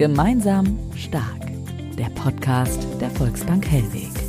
Gemeinsam stark. Der Podcast der Volksbank Hellweg.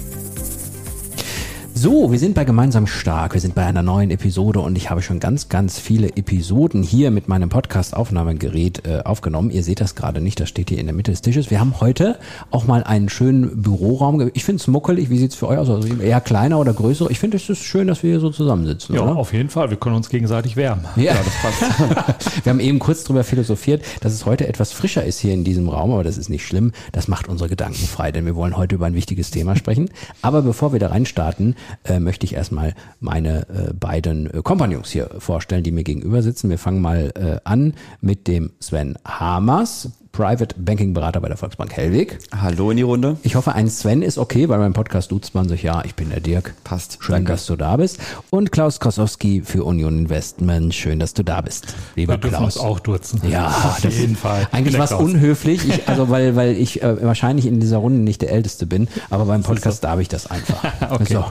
So, wir sind bei Gemeinsam Stark. Wir sind bei einer neuen Episode und ich habe schon ganz, ganz viele Episoden hier mit meinem Podcast-Aufnahmegerät äh, aufgenommen. Ihr seht das gerade nicht, das steht hier in der Mitte des Tisches. Wir haben heute auch mal einen schönen Büroraum. Ich finde es muckelig. Wie sieht's für euch aus? Also eher kleiner oder größer? Ich finde es ist schön, dass wir hier so zusammensitzen. Ja, oder? auf jeden Fall. Wir können uns gegenseitig wärmen. Ja, das passt. wir haben eben kurz drüber philosophiert, dass es heute etwas frischer ist hier in diesem Raum, aber das ist nicht schlimm. Das macht unsere Gedanken frei, denn wir wollen heute über ein wichtiges Thema sprechen. Aber bevor wir da reinstarten, äh, möchte ich erstmal meine äh, beiden äh, Kompagnons hier vorstellen, die mir gegenüber sitzen. Wir fangen mal äh, an mit dem Sven Hamers, Private Banking Berater bei der Volksbank Hellweg. Hallo in die Runde. Ich hoffe, ein Sven ist okay, weil beim Podcast duzt man sich ja. Ich bin der Dirk. Passt. Schön, Danke. dass du da bist. Und Klaus Krasowski für Union Investment. Schön, dass du da bist. Lieber Wir dürfen Klaus. uns auch duzen. Ja, auf das jeden Fall. Eigentlich war es unhöflich, ich, also weil, weil ich äh, wahrscheinlich in dieser Runde nicht der Älteste bin, aber beim Podcast darf ich das einfach. Okay. So.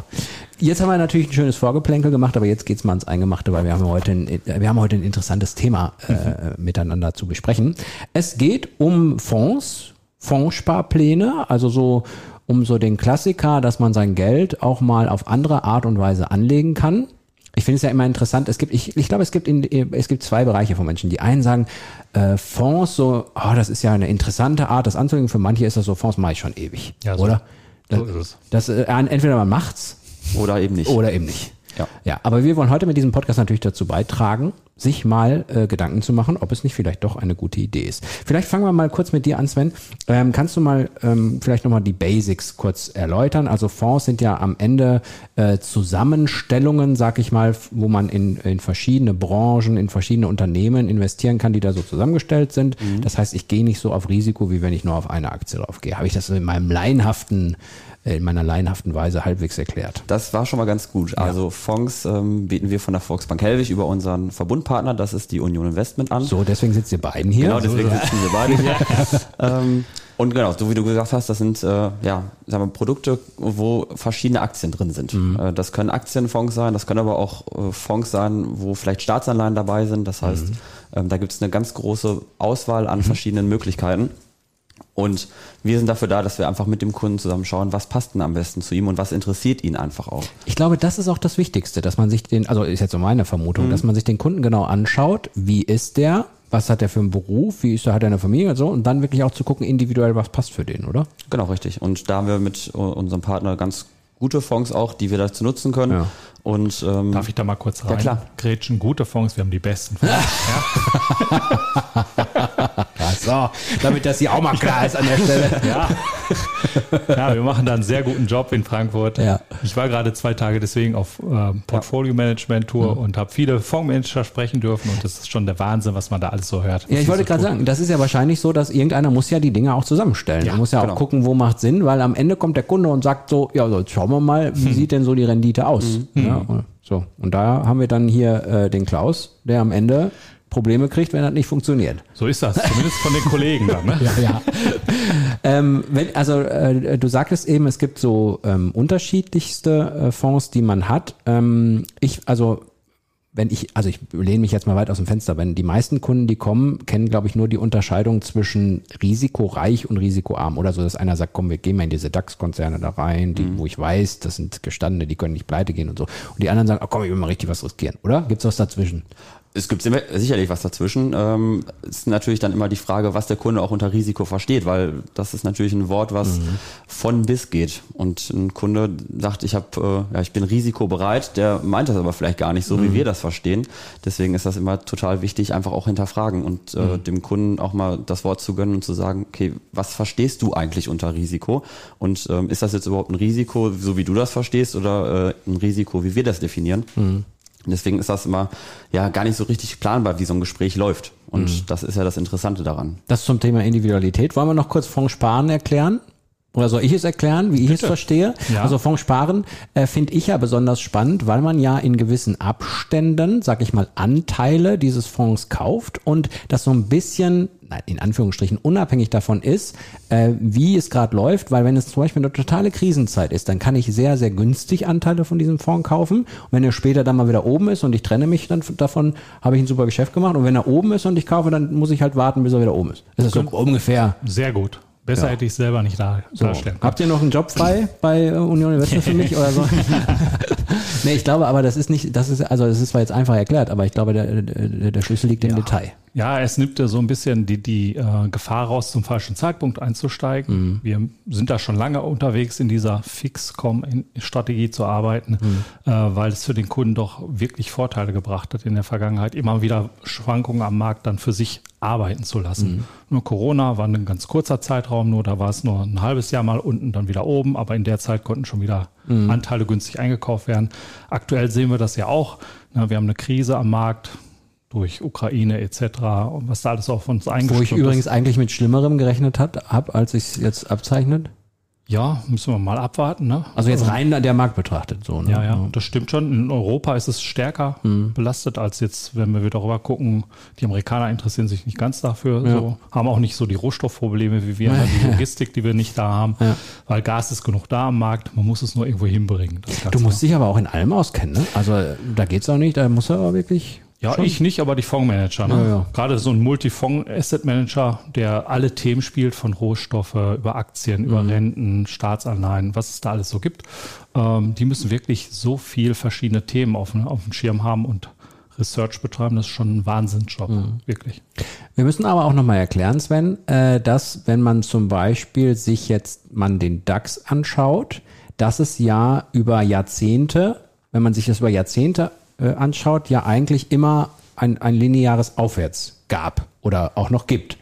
Jetzt haben wir natürlich ein schönes Vorgeplänkel gemacht, aber jetzt geht's mal ans Eingemachte, weil wir haben heute ein, wir haben heute ein interessantes Thema äh, miteinander zu besprechen. Es geht um Fonds, Fondssparpläne, also so um so den Klassiker, dass man sein Geld auch mal auf andere Art und Weise anlegen kann. Ich finde es ja immer interessant. Es gibt, ich, ich glaube, es gibt in, es gibt zwei Bereiche von Menschen. Die einen sagen, äh, Fonds, so, oh, das ist ja eine interessante Art, das anzulegen. Für manche ist das so, Fonds mache ich schon ewig, Ja, so- oder? so ist es. Das, äh, entweder man macht's Oder eben nicht. oder eben nicht. Ja. ja, aber wir wollen heute mit diesem Podcast natürlich dazu beitragen, sich mal äh, Gedanken zu machen, ob es nicht vielleicht doch eine gute Idee ist. Vielleicht fangen wir mal kurz mit dir an, Sven. Ähm, kannst du mal ähm, vielleicht nochmal die Basics kurz erläutern? Also Fonds sind ja am Ende äh, Zusammenstellungen, sag ich mal, wo man in, in verschiedene Branchen, in verschiedene Unternehmen investieren kann, die da so zusammengestellt sind. Das heißt, ich gehe nicht so auf Risiko, wie wenn ich nur auf eine Aktie draufgehe. Habe ich das in meinem laienhaften, in meiner laienhaften Weise halbwegs erklärt? Das war schon mal ganz gut. Also Fonds ähm, bieten wir von der Volksbank Helwig über unseren Verbundpartner, das ist die Union Investment an. So, deswegen sitzt ihr beiden hier. Genau, deswegen sitzen wir beide hier. ähm, und genau, so wie du gesagt hast, das sind äh, ja, sagen wir, Produkte, wo verschiedene Aktien drin sind. Äh, das können Aktienfonds sein, das können aber auch äh, Fonds sein, wo vielleicht Staatsanleihen dabei sind. Das heißt, ähm, da gibt es eine ganz große Auswahl an verschiedenen Möglichkeiten. Und wir sind dafür da, dass wir einfach mit dem Kunden zusammen schauen, was passt denn am besten zu ihm und was interessiert ihn einfach auch. Ich glaube, das ist auch das Wichtigste, dass man sich den, also ist jetzt so meine Vermutung, dass man sich den Kunden genau anschaut, wie ist der, was hat er für einen Beruf, wie ist er, hat er eine Familie und so, und dann wirklich auch zu gucken, individuell, was passt für den, oder? Genau, richtig. Und da haben wir mit unserem Partner ganz gute Fonds auch, die wir dazu nutzen können. Ja. Und ähm, Darf ich da mal kurz rein? Ja, klar. Gretchen, gute Fonds, wir haben die besten Fonds. Ja, so, damit das hier auch mal klar ist an der Stelle. ja. ja, wir machen da einen sehr guten Job in Frankfurt. Ja. Ich war gerade zwei Tage deswegen auf äh, Portfolio-Management-Tour und habe viele Fondsmanager sprechen dürfen und das ist schon der Wahnsinn, was man da alles so hört. Ja, ich wollte so gerade sagen, das ist ja wahrscheinlich so, dass irgendeiner muss ja die Dinge auch zusammenstellen. Ja, er muss ja auch genau. gucken, wo macht Sinn, weil am Ende kommt der Kunde und sagt so, ja, so, jetzt schauen wir mal, wie sieht denn so die Rendite aus? Ja, und so. Und da haben wir dann hier äh, den Klaus, der am Ende Probleme kriegt, wenn das nicht funktioniert. So ist das, zumindest von den Kollegen dann. Ne? Ja, ja. ähm, wenn, also äh, du sagtest eben, es gibt so ähm, unterschiedlichste äh, Fonds, die man hat. Ähm, ich, also wenn ich, also ich lehne mich jetzt mal weit aus dem Fenster, wenn die meisten Kunden, die kommen, kennen, glaube ich, nur die Unterscheidung zwischen risikoreich und risikoarm. Oder so, dass einer sagt, komm, wir gehen mal in diese DAX-Konzerne da rein, die, wo ich weiß, das sind gestandene, die können nicht pleite gehen und so. Und die anderen sagen, oh, komm, ich will mal richtig was riskieren. Oder? Gibt's was dazwischen? Es gibt sicherlich was dazwischen. Ähm, es ist natürlich dann immer die Frage, was der Kunde auch unter Risiko versteht, weil das ist natürlich ein Wort, was von bis geht. Und ein Kunde sagt, ich habe, äh, ja, ich bin risikobereit, der meint das aber vielleicht gar nicht so, wie wir das verstehen. Deswegen ist das immer total wichtig, einfach auch hinterfragen und äh, dem Kunden auch mal das Wort zu gönnen und zu sagen, okay, was verstehst du eigentlich unter Risiko? Und ähm, ist das jetzt überhaupt ein Risiko, so wie du das verstehst, oder äh, ein Risiko, wie wir das definieren? Deswegen ist das immer ja gar nicht so richtig planbar, wie so ein Gespräch läuft. Und mhm. das ist ja das Interessante daran. Das zum Thema Individualität. Wollen wir noch kurz Fonds sparen erklären? Oder soll ich es erklären, wie ich Bitte. es verstehe? Ja. Also Fonds sparen äh, finde ich ja besonders spannend, weil man ja in gewissen Abständen, sag ich mal, Anteile dieses Fonds kauft und das so ein bisschen, in Anführungsstrichen, unabhängig davon ist, äh, wie es gerade läuft, weil wenn es zum Beispiel eine totale Krisenzeit ist, dann kann ich sehr, sehr günstig Anteile von diesem Fonds kaufen. Und wenn er später dann mal wieder oben ist und ich trenne mich dann davon, habe ich ein super Geschäft gemacht. Und wenn er oben ist und ich kaufe, dann muss ich halt warten, bis er wieder oben ist. Das ist so ungefähr. Sehr gut. Besser ja. hätte ich es selber nicht da, so. darstellen können. Habt ihr noch einen Job frei bei äh, Union Investment für mich oder so? nee, ich glaube aber, das ist nicht, das ist, also das ist zwar jetzt einfach erklärt, aber ich glaube, der, der, der Schlüssel liegt ja. im Detail. Ja, es nimmt ja so ein bisschen die, die äh, Gefahr raus, zum falschen Zeitpunkt einzusteigen. Mhm. Wir sind da schon lange unterwegs, in dieser Fixcom-Strategie zu arbeiten, mhm. äh, weil es für den Kunden doch wirklich Vorteile gebracht hat in der Vergangenheit, immer wieder Schwankungen am Markt dann für sich arbeiten zu lassen. Mhm. Nur Corona war ein ganz kurzer Zeitraum, nur da war es nur ein halbes Jahr mal unten, dann wieder oben, aber in der Zeit konnten schon wieder mhm. Anteile günstig eingekauft werden. Aktuell sehen wir das ja auch. Wir haben eine Krise am Markt durch Ukraine etc. und was da alles auf uns eingeschrieben Wo ich übrigens eigentlich mit Schlimmerem gerechnet habe, als ich es jetzt abzeichnet. Ja, müssen wir mal abwarten. Ne? Also jetzt rein der Markt betrachtet. So, ne? Ja, ja, das stimmt schon. In Europa ist es stärker mhm. belastet als jetzt, wenn wir darüber gucken. Die Amerikaner interessieren sich nicht ganz dafür, ja. so, haben auch nicht so die Rohstoffprobleme wie wir, die Logistik, die wir nicht da haben, ja. weil Gas ist genug da am Markt. Man muss es nur irgendwo hinbringen. Du musst dich aber auch in allem auskennen. Ne? Also da geht es auch nicht, da muss er aber wirklich ja, Schon? ich nicht, aber die Fondsmanager. Ne? Ja, ja. Gerade so ein Multifonds-Asset-Manager, der alle Themen spielt, von Rohstoffe über Aktien, mhm. über Renten, Staatsanleihen, was es da alles so gibt. Ähm, die müssen wirklich so viel verschiedene Themen auf, auf dem Schirm haben und Research betreiben. Das ist schon ein Wahnsinnsjob, mhm. wirklich. Wir müssen aber auch nochmal erklären, Sven, äh, dass wenn man zum Beispiel sich jetzt man den DAX anschaut, dass es ja über Jahrzehnte, wenn man sich das über Jahrzehnte äh, anschaut, ja eigentlich immer ein, ein lineares Aufwärts gab oder auch noch gibt.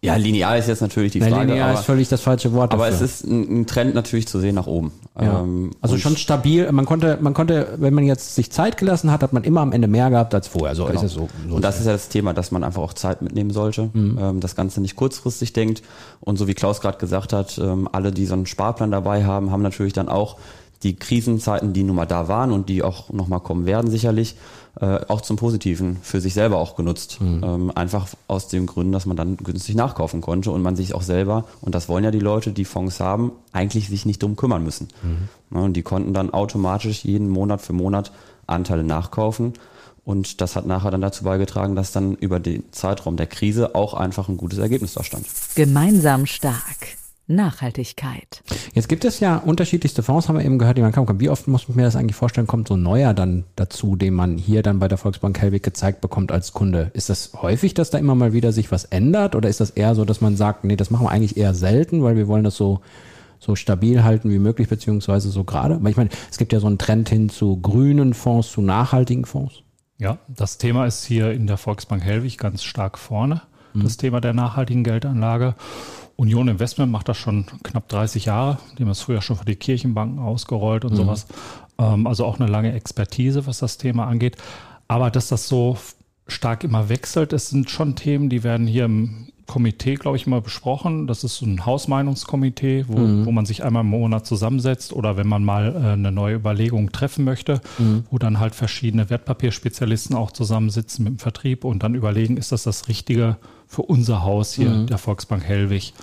Ja, linear ist jetzt natürlich die Frage. Nein, linear aber, ist völlig das falsche Wort. Aber dafür. es ist ein, ein, Trend natürlich zu sehen nach oben. Ja. Ähm, also schon stabil. Man konnte, man konnte, wenn man jetzt sich Zeit gelassen hat, hat man immer am Ende mehr gehabt als vorher. So genau. ist es so. so und das ist ja das Thema, dass man einfach auch Zeit mitnehmen sollte, mhm. ähm, das Ganze nicht kurzfristig denkt. Und so wie Klaus gerade gesagt hat, ähm, alle, die so einen Sparplan dabei haben, haben natürlich dann auch die Krisenzeiten, die nun mal da waren und die auch nochmal kommen werden sicherlich, äh, auch zum Positiven für sich selber auch genutzt. Mhm. Ähm, einfach aus dem Gründen, dass man dann günstig nachkaufen konnte und man sich auch selber, und das wollen ja die Leute, die Fonds haben, eigentlich sich nicht drum kümmern müssen. Mhm. Ja, und die konnten dann automatisch jeden Monat für Monat Anteile nachkaufen. Und das hat nachher dann dazu beigetragen, dass dann über den Zeitraum der Krise auch einfach ein gutes Ergebnis da stand. Gemeinsam stark. Nachhaltigkeit. Jetzt gibt es ja unterschiedlichste Fonds, haben wir eben gehört, die man kaufen kann. Wie oft muss man mir das eigentlich vorstellen, kommt so ein neuer dann dazu, den man hier dann bei der Volksbank Helwig gezeigt bekommt als Kunde? Ist das häufig, dass da immer mal wieder sich was ändert oder ist das eher so, dass man sagt, nee, das machen wir eigentlich eher selten, weil wir wollen das so so stabil halten wie möglich, beziehungsweise so gerade. Weil ich meine, es gibt ja so einen Trend hin zu grünen Fonds, zu nachhaltigen Fonds. Ja, das Thema ist hier in der Volksbank Helwig ganz stark vorne, mhm. das Thema der nachhaltigen Geldanlage. Union Investment macht das schon knapp 30 Jahre. Die haben es früher schon für die Kirchenbanken ausgerollt und mhm. sowas. Ähm, also auch eine lange Expertise, was das Thema angeht. Aber dass das so stark immer wechselt, es sind schon Themen, die werden hier im Komitee, glaube ich, mal besprochen. Das ist so ein Hausmeinungskomitee, wo, mhm. wo man sich einmal im Monat zusammensetzt oder wenn man mal äh, eine neue Überlegung treffen möchte, mhm. wo dann halt verschiedene Wertpapierspezialisten auch zusammensitzen mit dem Vertrieb und dann überlegen, ist das das Richtige für unser Haus hier, mhm. der Volksbank Hellwig.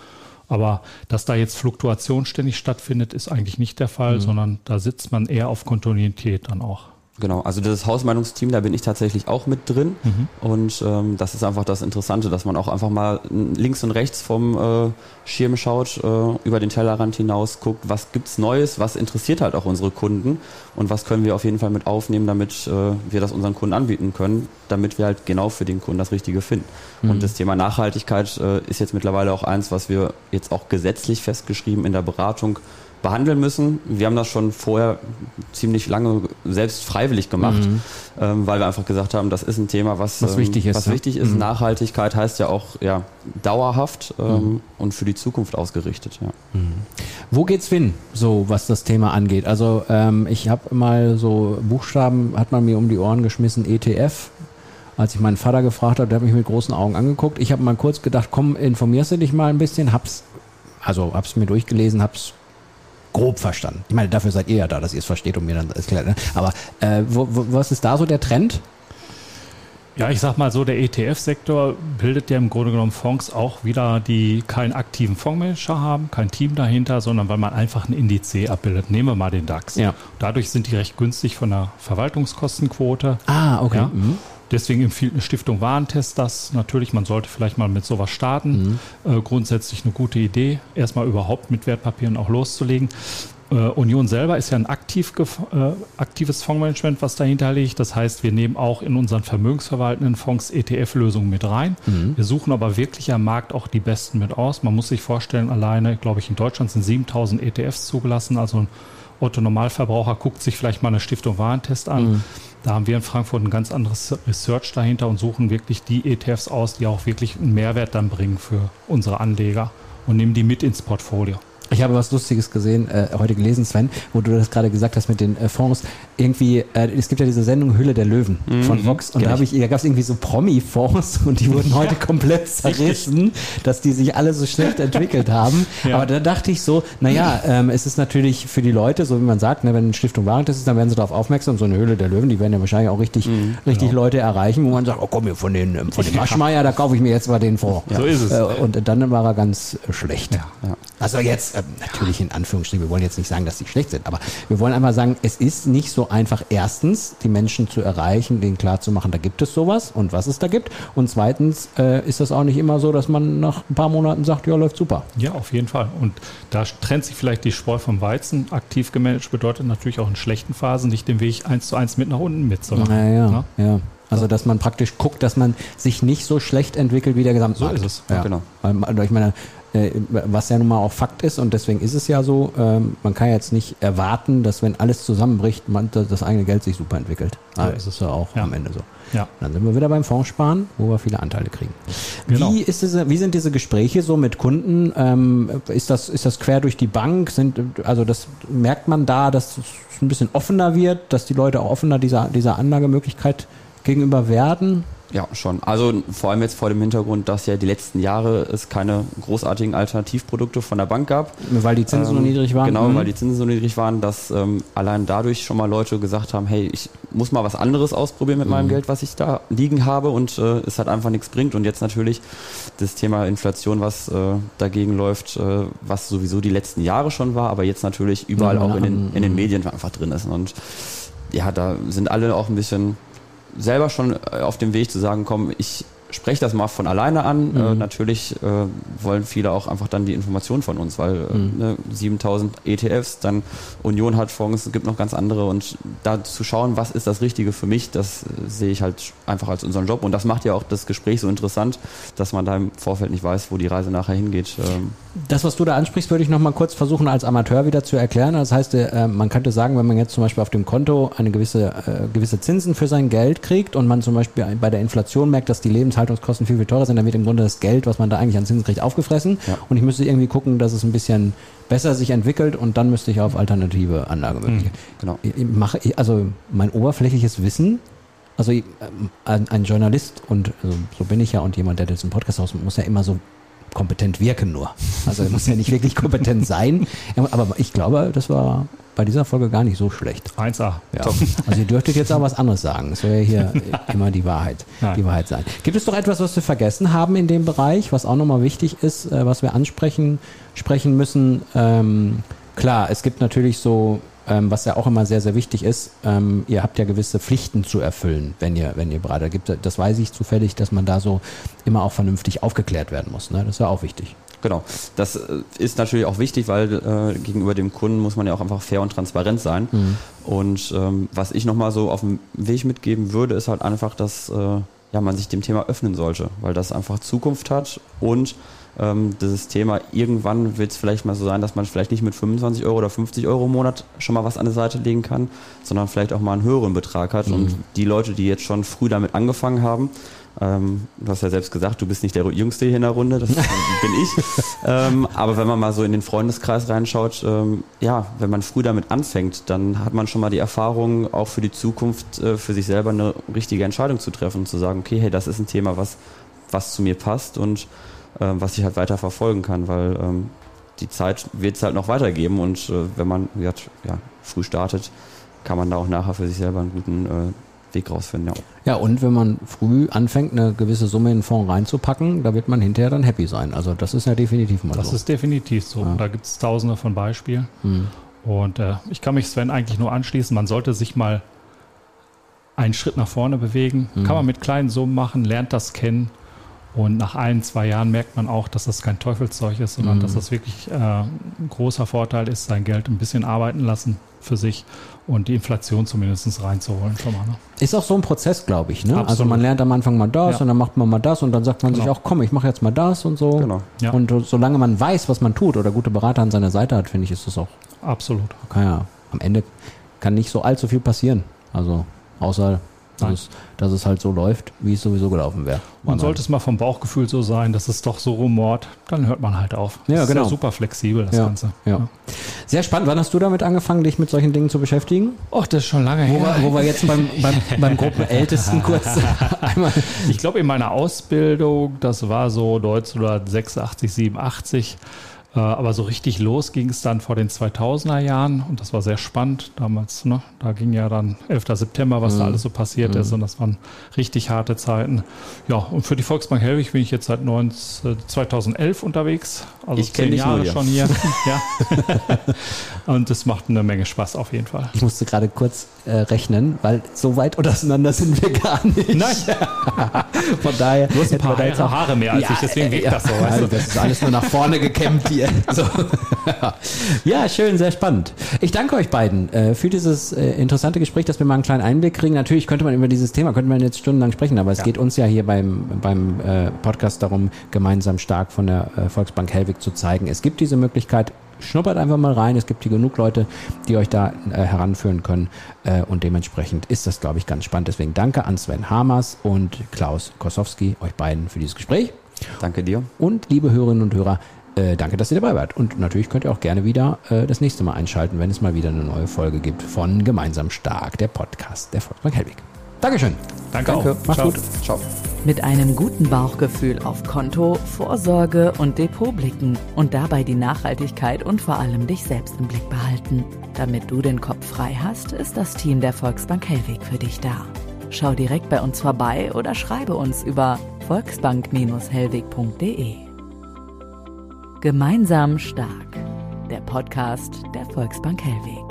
Aber dass da jetzt Fluktuation ständig stattfindet, ist eigentlich nicht der Fall, mhm. sondern da sitzt man eher auf Kontinuität dann auch. Genau, also das Hausmeinungsteam, da bin ich tatsächlich auch mit drin. Mhm. Und ähm, das ist einfach das Interessante, dass man auch einfach mal links und rechts vom äh, Schirm schaut, äh, über den Tellerrand hinaus guckt, was gibt's Neues, was interessiert halt auch unsere Kunden und was können wir auf jeden Fall mit aufnehmen, damit äh, wir das unseren Kunden anbieten können, damit wir halt genau für den Kunden das Richtige finden. Mhm. Und das Thema Nachhaltigkeit äh, ist jetzt mittlerweile auch eins, was wir jetzt auch gesetzlich festgeschrieben in der Beratung behandeln müssen. Wir haben das schon vorher ziemlich lange selbst freiwillig gemacht, mhm. ähm, weil wir einfach gesagt haben, das ist ein Thema, was, was ähm, wichtig ist. Was wichtig ist. Mhm. Nachhaltigkeit heißt ja auch ja, dauerhaft ähm, mhm. und für die Zukunft ausgerichtet. Ja. Mhm. Wo geht's hin, so was das Thema angeht? Also ähm, ich habe mal so Buchstaben, hat man mir um die Ohren geschmissen, ETF. Als ich meinen Vater gefragt habe, der hat mich mit großen Augen angeguckt. Ich habe mal kurz gedacht, komm, informierst du dich mal ein bisschen, hab's, also hab's mir durchgelesen, hab's grob verstanden. Ich meine, dafür seid ihr ja da, dass ihr es versteht und mir dann klar. Ne? Aber äh, wo, wo, was ist da so der Trend? Ja, ich sag mal so, der ETF-Sektor bildet ja im Grunde genommen Fonds auch wieder, die keinen aktiven Fondsmanager haben, kein Team dahinter, sondern weil man einfach einen Indiz abbildet. Nehmen wir mal den DAX. Ja. Dadurch sind die recht günstig von der Verwaltungskostenquote. Ah, okay. Ja. Mhm. Deswegen empfiehlt eine Stiftung Warentest das. Natürlich, man sollte vielleicht mal mit sowas starten. Äh, grundsätzlich eine gute Idee, erstmal überhaupt mit Wertpapieren auch loszulegen. Äh, Union selber ist ja ein aktiv, äh, aktives Fondsmanagement, was dahinter liegt. Das heißt, wir nehmen auch in unseren vermögensverwaltenden Fonds ETF-Lösungen mit rein. Wir suchen aber wirklich am Markt auch die besten mit aus. Man muss sich vorstellen, alleine, glaube ich, in Deutschland sind 7000 ETFs zugelassen. Also ein Otto Normalverbraucher guckt sich vielleicht mal eine Stiftung Warentest an. Da haben wir in Frankfurt ein ganz anderes Research dahinter und suchen wirklich die ETFs aus, die auch wirklich einen Mehrwert dann bringen für unsere Anleger und nehmen die mit ins Portfolio. Ich habe was Lustiges gesehen, äh, heute gelesen, Sven, wo du das gerade gesagt hast mit den äh, Fonds. Irgendwie, äh, es gibt ja diese Sendung Hülle der Löwen von Vox und da habe ich, da gab es irgendwie so Promi-Fonds und die wurden heute komplett zerrissen, dass die sich alle so schlecht entwickelt haben. Ja. Aber da dachte ich so, naja, ähm, es ist natürlich für die Leute, so wie man sagt, ne, wenn eine Stiftung Warentest ist, dann werden sie darauf aufmerksam. So eine Höhle der Löwen, die werden ja wahrscheinlich auch richtig, richtig Leute erreichen, wo man sagt, oh komm, hier von den, von dem Maschmeier, da kaufe ich mir jetzt mal den Fonds. So ist es. Äh, und dann war er ganz schlecht. Ja. Also jetzt, ähm, natürlich in Anführungsstrichen, wir wollen jetzt nicht sagen, dass die schlecht sind, aber wir wollen einfach sagen, es ist nicht so einfach, erstens, die Menschen zu erreichen, denen klarzumachen, da gibt es sowas und was es da gibt. Und zweitens äh, ist das auch nicht immer so, dass man nach ein paar Monaten sagt, ja, läuft super. Ja, auf jeden Fall. Und da trennt sich vielleicht die Spreu vom Weizen. Aktiv gemanagt bedeutet natürlich auch in schlechten Phasen nicht den Weg eins zu eins mit nach unten mitzumachen. Naja, Ne? ja. Also, dass man praktisch guckt, dass man sich nicht so schlecht entwickelt wie der Gesamtmarkt. So ist es. Ja, Genau. Weil, also ich meine, äh, was ja nun mal auch Fakt ist und deswegen ist es ja so, ähm, man kann jetzt nicht erwarten, dass wenn alles zusammenbricht, man das das eigene Geld sich super entwickelt. Ah, das ist ja auch Ja. am Ende so. Ja. Dann sind wir wieder beim Fondssparen, wo wir viele Anteile kriegen. Genau. Wie, ist diese, wie sind diese Gespräche so mit Kunden? Ähm, ist, das, ist das quer durch die Bank? Sind, also das merkt man da, dass es ein bisschen offener wird, dass die Leute auch offener dieser, dieser Anlagemöglichkeit gegenüber werden? Ja, schon. Also vor allem jetzt vor dem Hintergrund, dass ja die letzten Jahre es keine großartigen Alternativprodukte von der Bank gab. Weil die Zinsen so Ähm, niedrig waren? Genau, Mhm. weil die Zinsen so niedrig waren, dass ähm, allein dadurch schon mal Leute gesagt haben, hey, ich muss mal was anderes ausprobieren mit Mhm. meinem Geld, was ich da liegen habe und äh, es hat einfach nichts bringt. Und jetzt natürlich das Thema Inflation, was äh, dagegen läuft, äh, was sowieso die letzten Jahre schon war, aber jetzt natürlich überall Ja, auch in den, in den mhm. Medien einfach drin ist. Und ja, da sind alle auch ein bisschen selber schon äh, auf dem Weg zu sagen, komm, ich spreche das mal von alleine an. Äh, natürlich äh, wollen viele auch einfach dann die Informationen von uns, weil äh, ne, 7000 ETFs, dann Union hat Fonds, es gibt noch ganz andere und da zu schauen, was ist das Richtige für mich, das äh, sehe ich halt einfach als unseren Job und das macht ja auch das Gespräch so interessant, dass man da im Vorfeld nicht weiß, wo die Reise nachher hingeht. Ähm, Das, was du da ansprichst, würde ich noch mal kurz versuchen, als Amateur wieder zu erklären. Das heißt, äh, man könnte sagen, wenn man jetzt zum Beispiel auf dem Konto eine gewisse, äh, gewisse Zinsen für sein Geld kriegt und man zum Beispiel bei der Inflation merkt, dass die Lebenshaltungskosten viel, viel teurer sind, dann wird im Grunde das Geld, was man da eigentlich an Zinsen kriegt, aufgefressen. Ja. Und ich müsste irgendwie gucken, dass es ein bisschen besser sich entwickelt und dann müsste ich auf alternative Anlagemöglichkeiten. genau. Ich- mache, also mein oberflächliches Wissen, also ähm, ein, ein Journalist und also so bin ich ja und jemand, der diesen Podcast aus muss ja immer so kompetent wirken nur. Also er muss ja nicht wirklich kompetent sein. Aber ich glaube, das war bei dieser Folge gar nicht so schlecht. 1A. Ja. Also ihr dürftet jetzt auch was anderes sagen. Es soll ja hier immer die Wahrheit, Nein. die Wahrheit sein. Gibt es noch etwas, was wir vergessen haben in dem Bereich, was auch nochmal wichtig ist, äh, was wir ansprechen sprechen müssen? Ähm, klar, es gibt natürlich so, ähm, was ja auch immer sehr, sehr wichtig ist, ähm, ihr habt ja gewisse Pflichten zu erfüllen, wenn ihr, wenn ihr Berater gibt. Das weiß ich zufällig, dass man da so immer auch vernünftig aufgeklärt werden muss. Ne? Das ist ja auch wichtig. Genau. Das äh, ist natürlich auch wichtig, weil äh, gegenüber dem Kunden muss man ja auch einfach fair und transparent sein. Und ähm, was ich nochmal so auf dem Weg mitgeben würde, ist halt einfach, dass äh, ja, man sich dem Thema öffnen sollte, weil das einfach Zukunft hat und ähm, dieses Thema, irgendwann wird es vielleicht mal so sein, dass man vielleicht nicht mit 25 Euro oder 50 Euro im Monat schon mal was an der Seite legen kann, sondern vielleicht auch mal einen höheren Betrag hat. Mhm. Und die Leute, die jetzt schon früh damit angefangen haben, ähm, du hast ja selbst gesagt, du bist nicht der Jüngste hier in der Runde, das bin ich. Ähm, aber wenn man mal so in den Freundeskreis reinschaut, ähm, ja, wenn man früh damit anfängt, dann hat man schon mal die Erfahrung, auch für die Zukunft äh, für sich selber eine richtige Entscheidung zu treffen und zu sagen, okay, hey, das ist ein Thema, was, was zu mir passt und was ich halt weiter verfolgen kann, weil ähm, die Zeit wird es halt noch weitergeben und äh, wenn man ja, früh startet, kann man da auch nachher für sich selber einen guten äh, Weg rausfinden. Ja. ja, und wenn man früh anfängt, eine gewisse Summe in den Fonds reinzupacken, da wird man hinterher dann happy sein. Also das ist ja definitiv mal das so. Das ist definitiv so. Ja. Da gibt es tausende von Beispielen. Hm. Und äh, ich kann mich Sven eigentlich nur anschließen, man sollte sich mal einen Schritt nach vorne bewegen. Hm. Kann man mit kleinen Summen machen, lernt das kennen und nach ein, zwei Jahren merkt man auch, dass das kein Teufelszeug ist, sondern mhm. dass das wirklich äh, ein großer Vorteil ist, sein Geld ein bisschen arbeiten lassen für sich und die Inflation zumindest reinzuholen schon mal. Ne? Ist auch so ein Prozess, glaube ich. Ne? Also man lernt am Anfang mal das ja. und dann macht man mal das und dann sagt man genau. sich auch, komm, ich mache jetzt mal das und so. Genau. Ja. Und solange man weiß, was man tut oder gute Berater an seiner Seite hat, finde ich, ist das auch. Absolut. Okay, ja. Am Ende kann nicht so allzu viel passieren. Also außer dass es, dass es, halt so läuft, wie es sowieso gelaufen wäre. Und sollte es mal vom Bauchgefühl so sein, dass es doch so rumort, dann hört man halt auf. Das ja, genau. Ist ja super flexibel, das ja, Ganze. Ja. Sehr spannend. Wann hast du damit angefangen, dich mit solchen Dingen zu beschäftigen? Och, das ist schon lange her. Wo wir, wo wir jetzt beim, beim, beim Gruppenältesten kurz einmal. Ich glaube, in meiner Ausbildung, das war so 1986, 87, äh, aber so richtig los ging es dann vor den 2000er Jahren und das war sehr spannend damals. Ne? Da ging ja dann 11. September, was mhm. da alles so passiert mhm. ist und das waren richtig harte Zeiten. Ja, und für die Volksbank Helwig bin ich jetzt seit 19, 2011 äh, unterwegs, also ich zehn Jahre nur, ja. schon hier. ja. und es macht eine Menge Spaß auf jeden Fall. Ich musste gerade kurz äh, rechnen, weil so weit auseinander sind wir gar nicht. Nein. Von daher. Du hast ein paar Haare, Haare mehr als ja, ich, deswegen wirkt ja, das so. Also, das ist alles nur nach vorne gekämmt hier. So. ja, schön, sehr spannend. Ich danke euch beiden äh, für dieses äh, interessante Gespräch, dass wir mal einen kleinen Einblick kriegen. Natürlich könnte man über dieses Thema, könnte man jetzt stundenlang sprechen, aber es ja. geht uns ja hier beim, beim äh, Podcast darum, gemeinsam stark von der äh, Volksbank Hellwig zu zeigen. Es gibt diese Möglichkeit, schnuppert einfach mal rein. Es gibt hier genug Leute, die euch da äh, heranführen können. Äh, und dementsprechend ist das, glaube ich, ganz spannend. Deswegen danke an Sven Hamers und Klaus Kosowski, euch beiden für dieses Gespräch. Danke dir. Und liebe Hörerinnen und Hörer, äh, danke, dass ihr dabei wart. Und natürlich könnt ihr auch gerne wieder äh, das nächste Mal einschalten, wenn es mal wieder eine neue Folge gibt von Gemeinsam Stark, der Podcast der Volksbank Helwig. Dankeschön. Danke, Danke. auch. Mach's Ciao. gut. Ciao. Mit einem guten Bauchgefühl auf Konto, Vorsorge und Depot blicken und dabei die Nachhaltigkeit und vor allem dich selbst im Blick behalten. Damit du den Kopf frei hast, ist das Team der Volksbank Hellweg für dich da. Schau direkt bei uns vorbei oder schreibe uns über volksbank-hellweg.de. Gemeinsam stark. Der Podcast der Volksbank Hellweg.